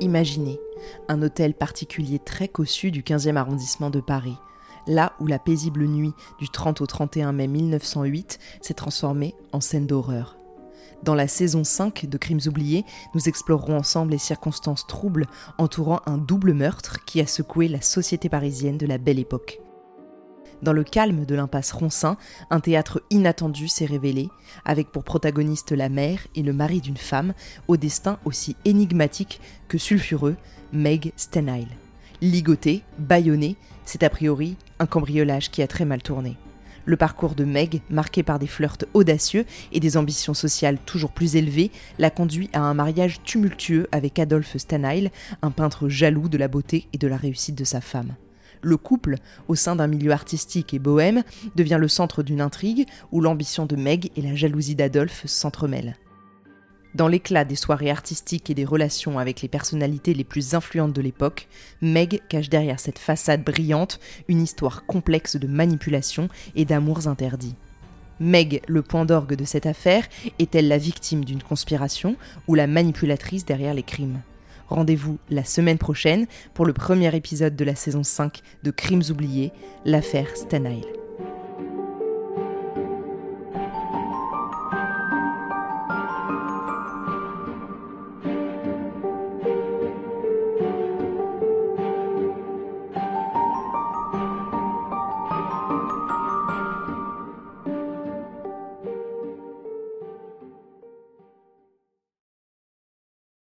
Imaginez, un hôtel particulier très cossu du 15e arrondissement de Paris, là où la paisible nuit du 30 au 31 mai 1908 s'est transformée en scène d'horreur. Dans la saison 5 de Crimes oubliés, nous explorerons ensemble les circonstances troubles entourant un double meurtre qui a secoué la société parisienne de la belle époque. Dans le calme de l'impasse Roncin, un théâtre inattendu s'est révélé, avec pour protagoniste la mère et le mari d'une femme, au destin aussi énigmatique que sulfureux, Meg Stenheil. Ligoté, bâillonné, c'est a priori un cambriolage qui a très mal tourné. Le parcours de Meg, marqué par des flirts audacieux et des ambitions sociales toujours plus élevées, l'a conduit à un mariage tumultueux avec Adolphe Stenheil, un peintre jaloux de la beauté et de la réussite de sa femme. Le couple, au sein d'un milieu artistique et bohème, devient le centre d'une intrigue où l'ambition de Meg et la jalousie d'Adolphe s'entremêlent. Dans l'éclat des soirées artistiques et des relations avec les personnalités les plus influentes de l'époque, Meg cache derrière cette façade brillante une histoire complexe de manipulation et d'amours interdits. Meg, le point d'orgue de cette affaire, est-elle la victime d'une conspiration ou la manipulatrice derrière les crimes? Rendez-vous la semaine prochaine pour le premier épisode de la saison 5 de Crimes oubliés, l'affaire Stanile.